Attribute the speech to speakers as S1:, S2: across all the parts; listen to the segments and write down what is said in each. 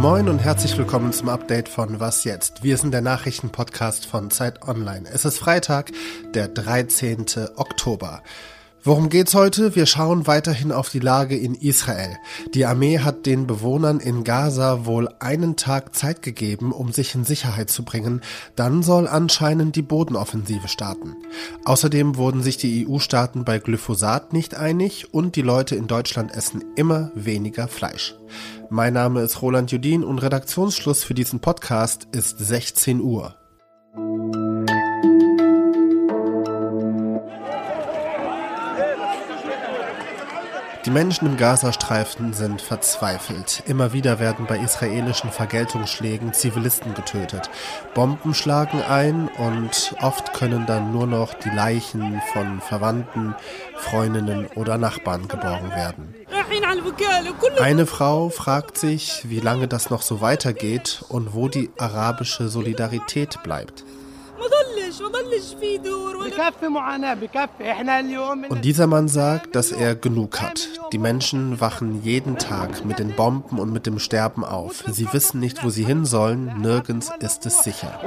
S1: Moin und herzlich willkommen zum Update von Was jetzt? Wir sind der Nachrichtenpodcast von Zeit Online. Es ist Freitag, der 13. Oktober. Worum geht's heute? Wir schauen weiterhin auf die Lage in Israel. Die Armee hat den Bewohnern in Gaza wohl einen Tag Zeit gegeben, um sich in Sicherheit zu bringen. Dann soll anscheinend die Bodenoffensive starten. Außerdem wurden sich die EU-Staaten bei Glyphosat nicht einig und die Leute in Deutschland essen immer weniger Fleisch. Mein Name ist Roland Judin und Redaktionsschluss für diesen Podcast ist 16 Uhr. Die Menschen im Gazastreifen sind verzweifelt. Immer wieder werden bei israelischen Vergeltungsschlägen Zivilisten getötet. Bomben schlagen ein und oft können dann nur noch die Leichen von Verwandten, Freundinnen oder Nachbarn geborgen werden. Eine Frau fragt sich, wie lange das noch so weitergeht und wo die arabische Solidarität bleibt. Und dieser Mann sagt, dass er genug hat. Die Menschen wachen jeden Tag mit den Bomben und mit dem Sterben auf. Sie wissen nicht, wo sie hin sollen. Nirgends ist es sicher.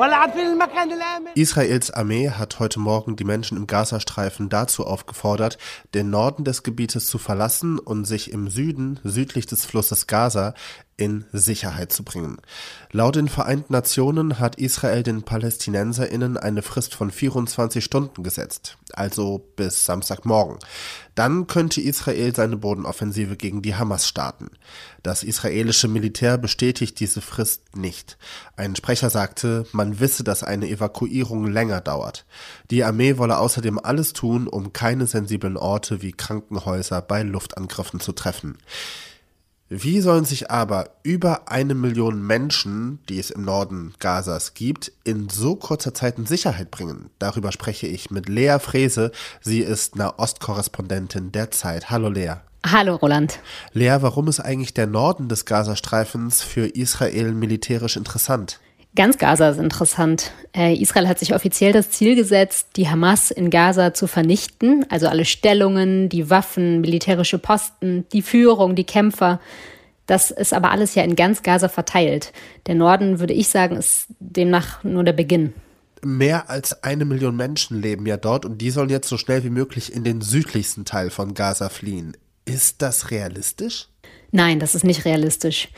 S1: Israels Armee hat heute Morgen die Menschen im Gazastreifen dazu aufgefordert, den Norden des Gebietes zu verlassen und sich im Süden, südlich des Flusses Gaza, in Sicherheit zu bringen. Laut den Vereinten Nationen hat Israel den PalästinenserInnen eine Frist von 24 Stunden gesetzt, also bis Samstagmorgen. Dann könnte Israel seine Bodenoffensive gegen die Hamas starten. Das israelische Militär bestätigt diese Frist nicht. Ein Sprecher sagte, man wisse, dass eine Evakuierung länger dauert. Die Armee wolle außerdem alles tun, um keine sensiblen Orte wie Krankenhäuser bei Luftangriffen zu treffen. Wie sollen sich aber über eine Million Menschen, die es im Norden Gazas gibt, in so kurzer Zeit in Sicherheit bringen? Darüber spreche ich mit Lea Frese. Sie ist Nahostkorrespondentin der Zeit. Hallo Lea.
S2: Hallo Roland.
S1: Lea, warum ist eigentlich der Norden des Gazastreifens für Israel militärisch interessant?
S2: Ganz Gaza ist interessant. Äh, Israel hat sich offiziell das Ziel gesetzt, die Hamas in Gaza zu vernichten, also alle Stellungen, die Waffen, militärische Posten, die Führung, die Kämpfer. Das ist aber alles ja in ganz Gaza verteilt. Der Norden, würde ich sagen, ist demnach nur der Beginn.
S1: Mehr als eine Million Menschen leben ja dort und die sollen jetzt so schnell wie möglich in den südlichsten Teil von Gaza fliehen. Ist das realistisch?
S2: Nein, das ist nicht realistisch.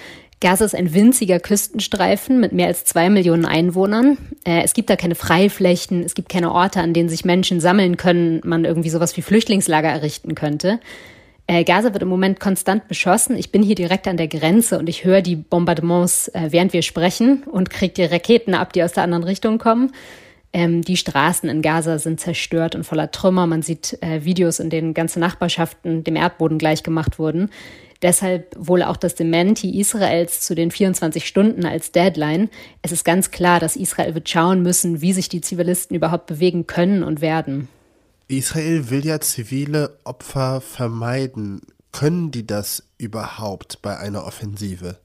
S2: Gaza ist ein winziger Küstenstreifen mit mehr als zwei Millionen Einwohnern. Äh, es gibt da keine Freiflächen, es gibt keine Orte, an denen sich Menschen sammeln können, man irgendwie sowas wie Flüchtlingslager errichten könnte. Äh, Gaza wird im Moment konstant beschossen. Ich bin hier direkt an der Grenze und ich höre die Bombardements, äh, während wir sprechen und kriege die Raketen ab, die aus der anderen Richtung kommen. Ähm, die Straßen in Gaza sind zerstört und voller Trümmer. Man sieht Videos, in denen ganze Nachbarschaften dem Erdboden gleichgemacht wurden. Deshalb wohl auch das Dementi Israels zu den 24 Stunden als Deadline. Es ist ganz klar, dass Israel wird schauen müssen, wie sich die Zivilisten überhaupt bewegen können und werden.
S1: Israel will ja zivile Opfer vermeiden. Können die das überhaupt bei einer Offensive?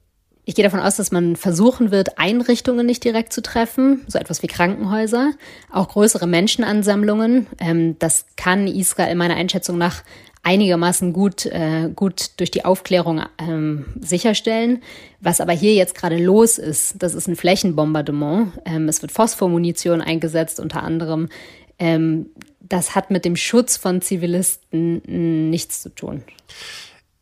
S2: Ich gehe davon aus, dass man versuchen wird, Einrichtungen nicht direkt zu treffen, so etwas wie Krankenhäuser, auch größere Menschenansammlungen. Ähm, das kann Israel meiner Einschätzung nach einigermaßen gut, äh, gut durch die Aufklärung ähm, sicherstellen. Was aber hier jetzt gerade los ist, das ist ein Flächenbombardement. Ähm, es wird Phosphormunition eingesetzt unter anderem. Ähm, das hat mit dem Schutz von Zivilisten nichts zu tun.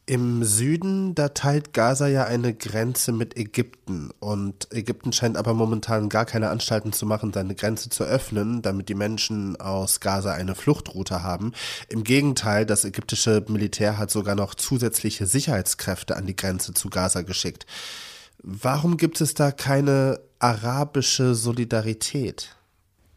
S1: Im Süden, da teilt Gaza ja eine Grenze mit Ägypten und Ägypten scheint aber momentan gar keine Anstalten zu machen, seine Grenze zu öffnen, damit die Menschen aus Gaza eine Fluchtroute haben. Im Gegenteil, das ägyptische Militär hat sogar noch zusätzliche Sicherheitskräfte an die Grenze zu Gaza geschickt. Warum gibt es da keine arabische Solidarität?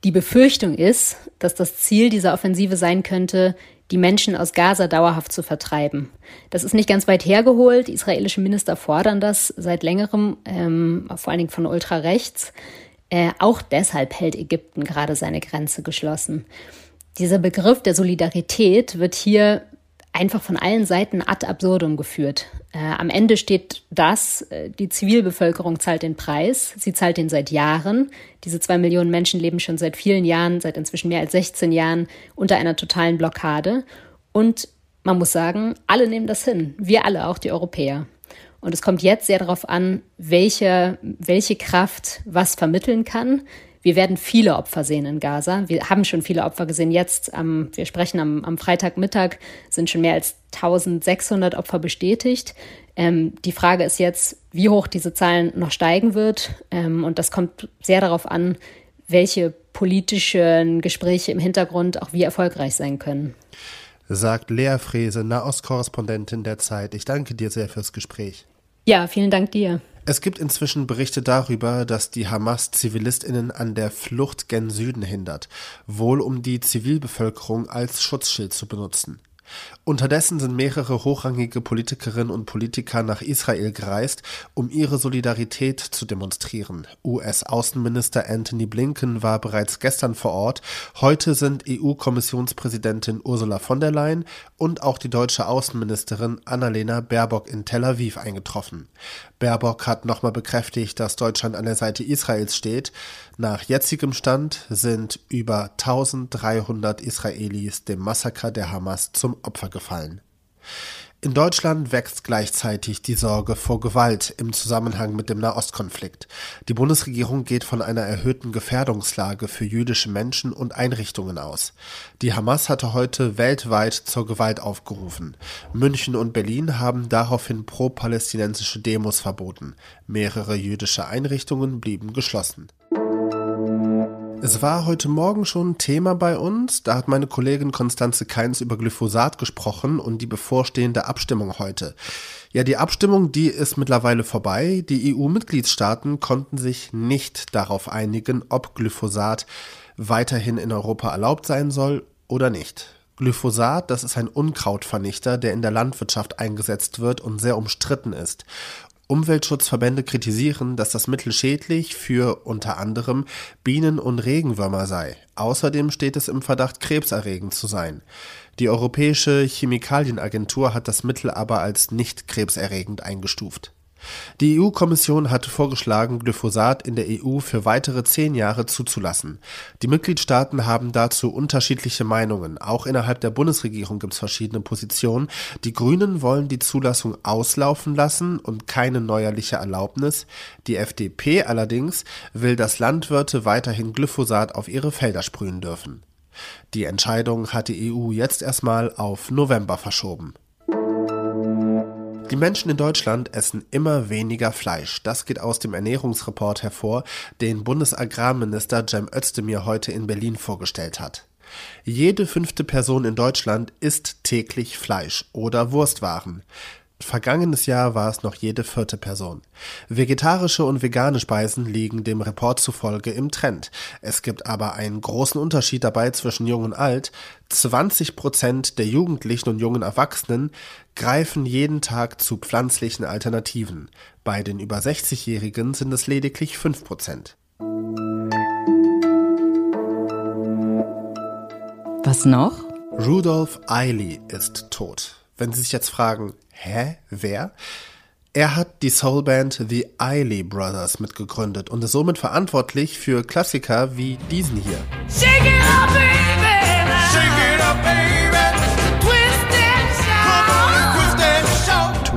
S2: Die Befürchtung ist, dass das Ziel dieser Offensive sein könnte, die Menschen aus Gaza dauerhaft zu vertreiben. Das ist nicht ganz weit hergeholt. Israelische Minister fordern das seit längerem, ähm, vor allen Dingen von ultrarechts. Äh, auch deshalb hält Ägypten gerade seine Grenze geschlossen. Dieser Begriff der Solidarität wird hier einfach von allen Seiten ad absurdum geführt. Äh, am Ende steht das, äh, die Zivilbevölkerung zahlt den Preis, sie zahlt den seit Jahren. Diese zwei Millionen Menschen leben schon seit vielen Jahren, seit inzwischen mehr als 16 Jahren unter einer totalen Blockade. Und man muss sagen, alle nehmen das hin, wir alle, auch die Europäer. Und es kommt jetzt sehr darauf an, welche, welche Kraft was vermitteln kann. Wir werden viele Opfer sehen in Gaza. Wir haben schon viele Opfer gesehen. Jetzt, ähm, wir sprechen am, am Freitagmittag, sind schon mehr als 1600 Opfer bestätigt. Ähm, die Frage ist jetzt, wie hoch diese Zahlen noch steigen wird. Ähm, und das kommt sehr darauf an, welche politischen Gespräche im Hintergrund auch wie erfolgreich sein können.
S1: Sagt Lea Frese, Nahostkorrespondentin der Zeit. Ich danke dir sehr fürs Gespräch.
S2: Ja, vielen Dank dir.
S1: Es gibt inzwischen Berichte darüber, dass die Hamas Zivilistinnen an der Flucht gen Süden hindert, wohl um die Zivilbevölkerung als Schutzschild zu benutzen. Unterdessen sind mehrere hochrangige Politikerinnen und Politiker nach Israel gereist, um ihre Solidarität zu demonstrieren. US-Außenminister Anthony Blinken war bereits gestern vor Ort. Heute sind EU-Kommissionspräsidentin Ursula von der Leyen und auch die deutsche Außenministerin Annalena Baerbock in Tel Aviv eingetroffen. Baerbock hat nochmal bekräftigt, dass Deutschland an der Seite Israels steht. Nach jetzigem Stand sind über 1300 Israelis dem Massaker der Hamas zum Opfer gefallen. In Deutschland wächst gleichzeitig die Sorge vor Gewalt im Zusammenhang mit dem Nahostkonflikt. Die Bundesregierung geht von einer erhöhten Gefährdungslage für jüdische Menschen und Einrichtungen aus. Die Hamas hatte heute weltweit zur Gewalt aufgerufen. München und Berlin haben daraufhin pro-palästinensische Demos verboten. Mehrere jüdische Einrichtungen blieben geschlossen. Es war heute Morgen schon Thema bei uns. Da hat meine Kollegin Konstanze Keins über Glyphosat gesprochen und die bevorstehende Abstimmung heute. Ja, die Abstimmung, die ist mittlerweile vorbei. Die EU-Mitgliedstaaten konnten sich nicht darauf einigen, ob Glyphosat weiterhin in Europa erlaubt sein soll oder nicht. Glyphosat, das ist ein Unkrautvernichter, der in der Landwirtschaft eingesetzt wird und sehr umstritten ist. Umweltschutzverbände kritisieren, dass das Mittel schädlich für unter anderem Bienen und Regenwürmer sei. Außerdem steht es im Verdacht, krebserregend zu sein. Die Europäische Chemikalienagentur hat das Mittel aber als nicht krebserregend eingestuft. Die EU-Kommission hatte vorgeschlagen, Glyphosat in der EU für weitere zehn Jahre zuzulassen. Die Mitgliedstaaten haben dazu unterschiedliche Meinungen. Auch innerhalb der Bundesregierung gibt es verschiedene Positionen. Die Grünen wollen die Zulassung auslaufen lassen und keine neuerliche Erlaubnis. Die FDP allerdings will, dass Landwirte weiterhin Glyphosat auf ihre Felder sprühen dürfen. Die Entscheidung hat die EU jetzt erstmal auf November verschoben. Die Menschen in Deutschland essen immer weniger Fleisch. Das geht aus dem Ernährungsreport hervor, den Bundesagrarminister Cem Özdemir heute in Berlin vorgestellt hat. Jede fünfte Person in Deutschland isst täglich Fleisch oder Wurstwaren. Vergangenes Jahr war es noch jede vierte Person. Vegetarische und vegane Speisen liegen dem Report zufolge im Trend. Es gibt aber einen großen Unterschied dabei zwischen Jung und Alt. 20 Prozent der Jugendlichen und jungen Erwachsenen greifen jeden Tag zu pflanzlichen Alternativen. Bei den über 60-Jährigen sind es lediglich 5 Prozent.
S2: Was noch?
S1: Rudolf Eiley ist tot. Wenn Sie sich jetzt fragen, hä, wer? Er hat die Soulband The Eiley Brothers mitgegründet und ist somit verantwortlich für Klassiker wie diesen hier. Shake it up,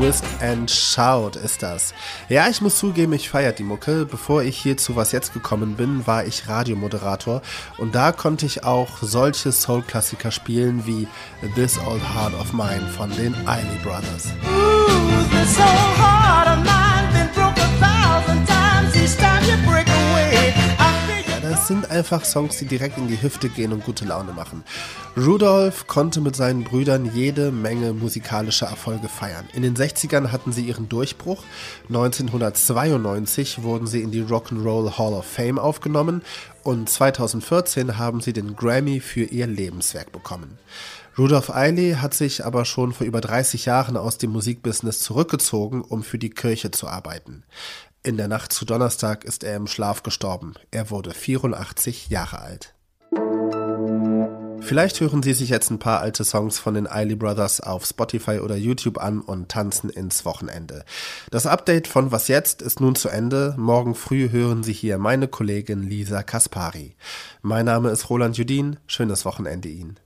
S1: Twist and Shout ist das. Ja, ich muss zugeben, ich feiere die Mucke. Bevor ich hier zu Was Jetzt gekommen bin, war ich Radiomoderator und da konnte ich auch solche Soul-Klassiker spielen wie This Old Heart of Mine von den Eiley Brothers. Ooh, this old heart of mine been broke a thousand times each time you break das sind einfach Songs, die direkt in die Hüfte gehen und gute Laune machen. Rudolph konnte mit seinen Brüdern jede Menge musikalische Erfolge feiern. In den 60ern hatten sie ihren Durchbruch. 1992 wurden sie in die Rock'n'Roll Hall of Fame aufgenommen und 2014 haben sie den Grammy für ihr Lebenswerk bekommen. Rudolph Eiley hat sich aber schon vor über 30 Jahren aus dem Musikbusiness zurückgezogen, um für die Kirche zu arbeiten. In der Nacht zu Donnerstag ist er im Schlaf gestorben. Er wurde 84 Jahre alt. Vielleicht hören Sie sich jetzt ein paar alte Songs von den Eiley Brothers auf Spotify oder YouTube an und tanzen ins Wochenende. Das Update von Was jetzt ist nun zu Ende. Morgen früh hören Sie hier meine Kollegin Lisa Kaspari. Mein Name ist Roland Judin. Schönes Wochenende Ihnen.